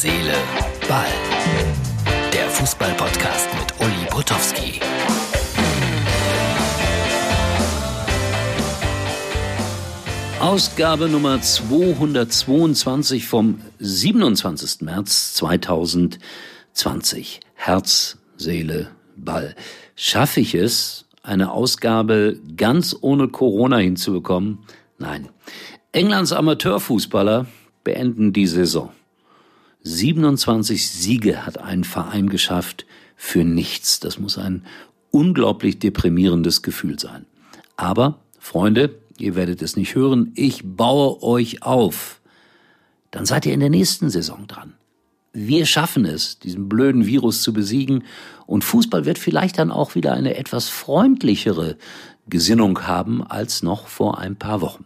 Seele, Ball. Der Fußball-Podcast mit Uli Potowski. Ausgabe Nummer 222 vom 27. März 2020. Herz, Seele, Ball. Schaffe ich es, eine Ausgabe ganz ohne Corona hinzubekommen? Nein. Englands Amateurfußballer beenden die Saison. 27 Siege hat ein Verein geschafft für nichts. Das muss ein unglaublich deprimierendes Gefühl sein. Aber, Freunde, ihr werdet es nicht hören, ich baue euch auf. Dann seid ihr in der nächsten Saison dran. Wir schaffen es, diesen blöden Virus zu besiegen und Fußball wird vielleicht dann auch wieder eine etwas freundlichere Gesinnung haben als noch vor ein paar Wochen.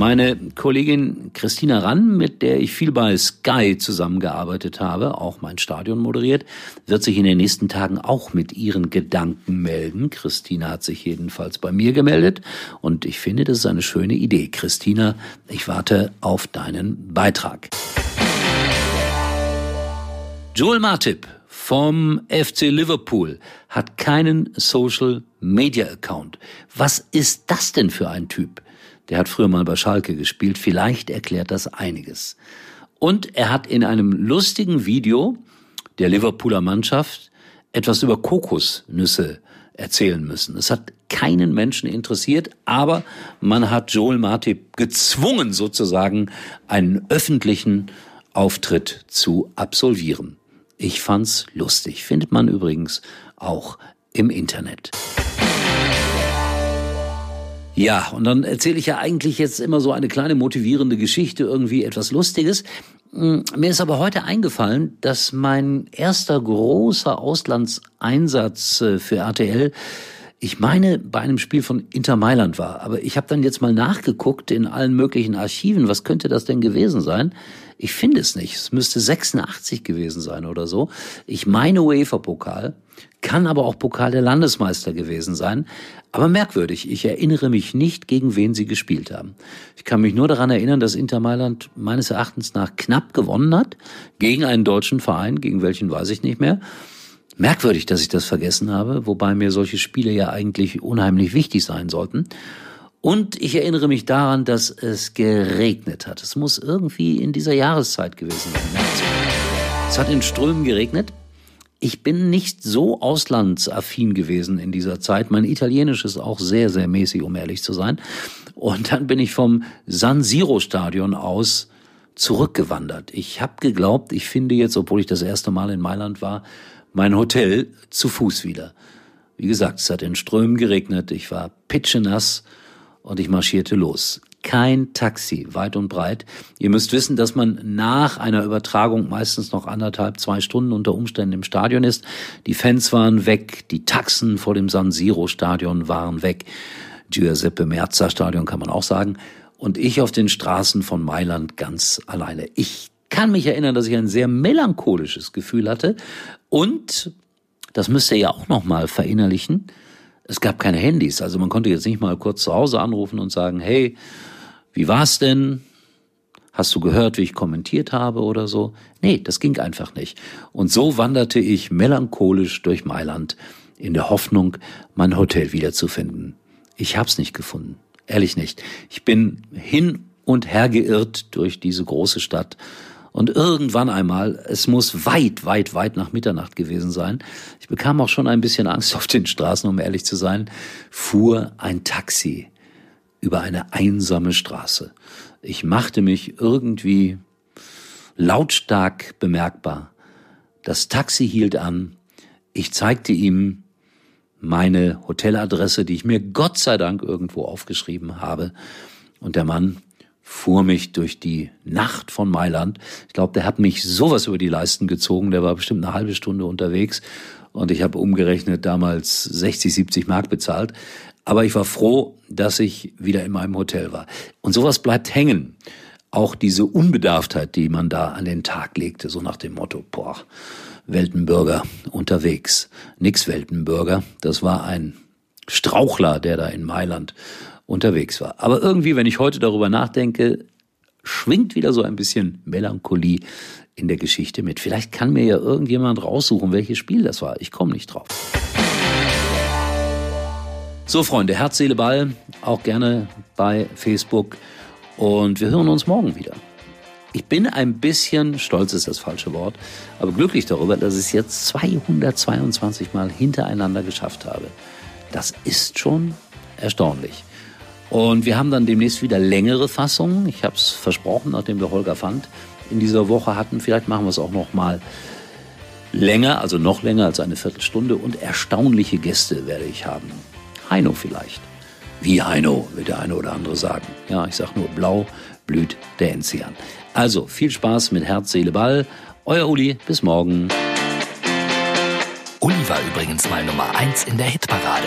Meine Kollegin Christina Rann, mit der ich viel bei Sky zusammengearbeitet habe, auch mein Stadion moderiert, wird sich in den nächsten Tagen auch mit ihren Gedanken melden. Christina hat sich jedenfalls bei mir gemeldet und ich finde, das ist eine schöne Idee. Christina, ich warte auf deinen Beitrag. Joel Martip vom FC Liverpool hat keinen Social Media Account. Was ist das denn für ein Typ? Der hat früher mal bei Schalke gespielt. Vielleicht erklärt das einiges. Und er hat in einem lustigen Video der Liverpooler Mannschaft etwas über Kokosnüsse erzählen müssen. Es hat keinen Menschen interessiert, aber man hat Joel Martip gezwungen, sozusagen einen öffentlichen Auftritt zu absolvieren. Ich fand's lustig. Findet man übrigens auch im Internet. Ja, und dann erzähle ich ja eigentlich jetzt immer so eine kleine motivierende Geschichte, irgendwie etwas Lustiges. Hm, mir ist aber heute eingefallen, dass mein erster großer Auslandseinsatz äh, für RTL ich meine, bei einem Spiel von Inter Mailand war. Aber ich habe dann jetzt mal nachgeguckt in allen möglichen Archiven. Was könnte das denn gewesen sein? Ich finde es nicht. Es müsste 86 gewesen sein oder so. Ich meine UEFA-Pokal, kann aber auch Pokal der Landesmeister gewesen sein. Aber merkwürdig, ich erinnere mich nicht, gegen wen sie gespielt haben. Ich kann mich nur daran erinnern, dass Inter Mailand meines Erachtens nach knapp gewonnen hat. Gegen einen deutschen Verein, gegen welchen weiß ich nicht mehr. Merkwürdig, dass ich das vergessen habe, wobei mir solche Spiele ja eigentlich unheimlich wichtig sein sollten. Und ich erinnere mich daran, dass es geregnet hat. Es muss irgendwie in dieser Jahreszeit gewesen sein. Es hat in Strömen geregnet. Ich bin nicht so auslandsaffin gewesen in dieser Zeit. Mein Italienisch ist auch sehr, sehr mäßig, um ehrlich zu sein. Und dann bin ich vom San Siro Stadion aus zurückgewandert. Ich habe geglaubt, ich finde jetzt, obwohl ich das erste Mal in Mailand war, mein Hotel zu Fuß wieder. Wie gesagt, es hat in Strömen geregnet, ich war pitschenass und ich marschierte los. Kein Taxi, weit und breit. Ihr müsst wissen, dass man nach einer Übertragung meistens noch anderthalb, zwei Stunden unter Umständen im Stadion ist. Die Fans waren weg, die Taxen vor dem San Siro Stadion waren weg. Giuseppe Merza Stadion kann man auch sagen. Und ich auf den Straßen von Mailand ganz alleine. Ich kann mich erinnern, dass ich ein sehr melancholisches Gefühl hatte und das müsst ihr ja auch noch mal verinnerlichen. Es gab keine Handys, also man konnte jetzt nicht mal kurz zu Hause anrufen und sagen, hey, wie war's denn? Hast du gehört, wie ich kommentiert habe oder so? Nee, das ging einfach nicht. Und so wanderte ich melancholisch durch Mailand in der Hoffnung, mein Hotel wiederzufinden. Ich hab's nicht gefunden. Ehrlich nicht. Ich bin hin und her geirrt durch diese große Stadt und irgendwann einmal, es muss weit, weit, weit nach Mitternacht gewesen sein, ich bekam auch schon ein bisschen Angst auf den Straßen, um ehrlich zu sein, fuhr ein Taxi über eine einsame Straße. Ich machte mich irgendwie lautstark bemerkbar. Das Taxi hielt an. Ich zeigte ihm meine Hoteladresse, die ich mir Gott sei Dank irgendwo aufgeschrieben habe. Und der Mann fuhr mich durch die Nacht von Mailand. Ich glaube, der hat mich sowas über die Leisten gezogen. Der war bestimmt eine halbe Stunde unterwegs und ich habe umgerechnet damals 60, 70 Mark bezahlt. Aber ich war froh, dass ich wieder in meinem Hotel war. Und sowas bleibt hängen. Auch diese Unbedarftheit, die man da an den Tag legte, so nach dem Motto, boah, Weltenbürger unterwegs. Nix Weltenbürger. Das war ein Strauchler, der da in Mailand unterwegs war. Aber irgendwie, wenn ich heute darüber nachdenke, schwingt wieder so ein bisschen Melancholie in der Geschichte mit. Vielleicht kann mir ja irgendjemand raussuchen, welches Spiel das war. Ich komme nicht drauf. So, Freunde, Herz, Seele, Ball, auch gerne bei Facebook. Und wir hören uns morgen wieder. Ich bin ein bisschen, stolz ist das falsche Wort, aber glücklich darüber, dass ich es jetzt 222 Mal hintereinander geschafft habe. Das ist schon erstaunlich. Und wir haben dann demnächst wieder längere Fassungen. Ich habe es versprochen, nachdem wir Holger Fand in dieser Woche hatten. Vielleicht machen wir es auch noch mal länger, also noch länger als eine Viertelstunde. Und erstaunliche Gäste werde ich haben. Heino vielleicht. Wie Heino, wird der eine oder andere sagen. Ja, ich sage nur, blau blüht der Enzian. Also viel Spaß mit Herz, Seele, Ball. Euer Uli, bis morgen. Uli war übrigens mal Nummer 1 in der Hitparade.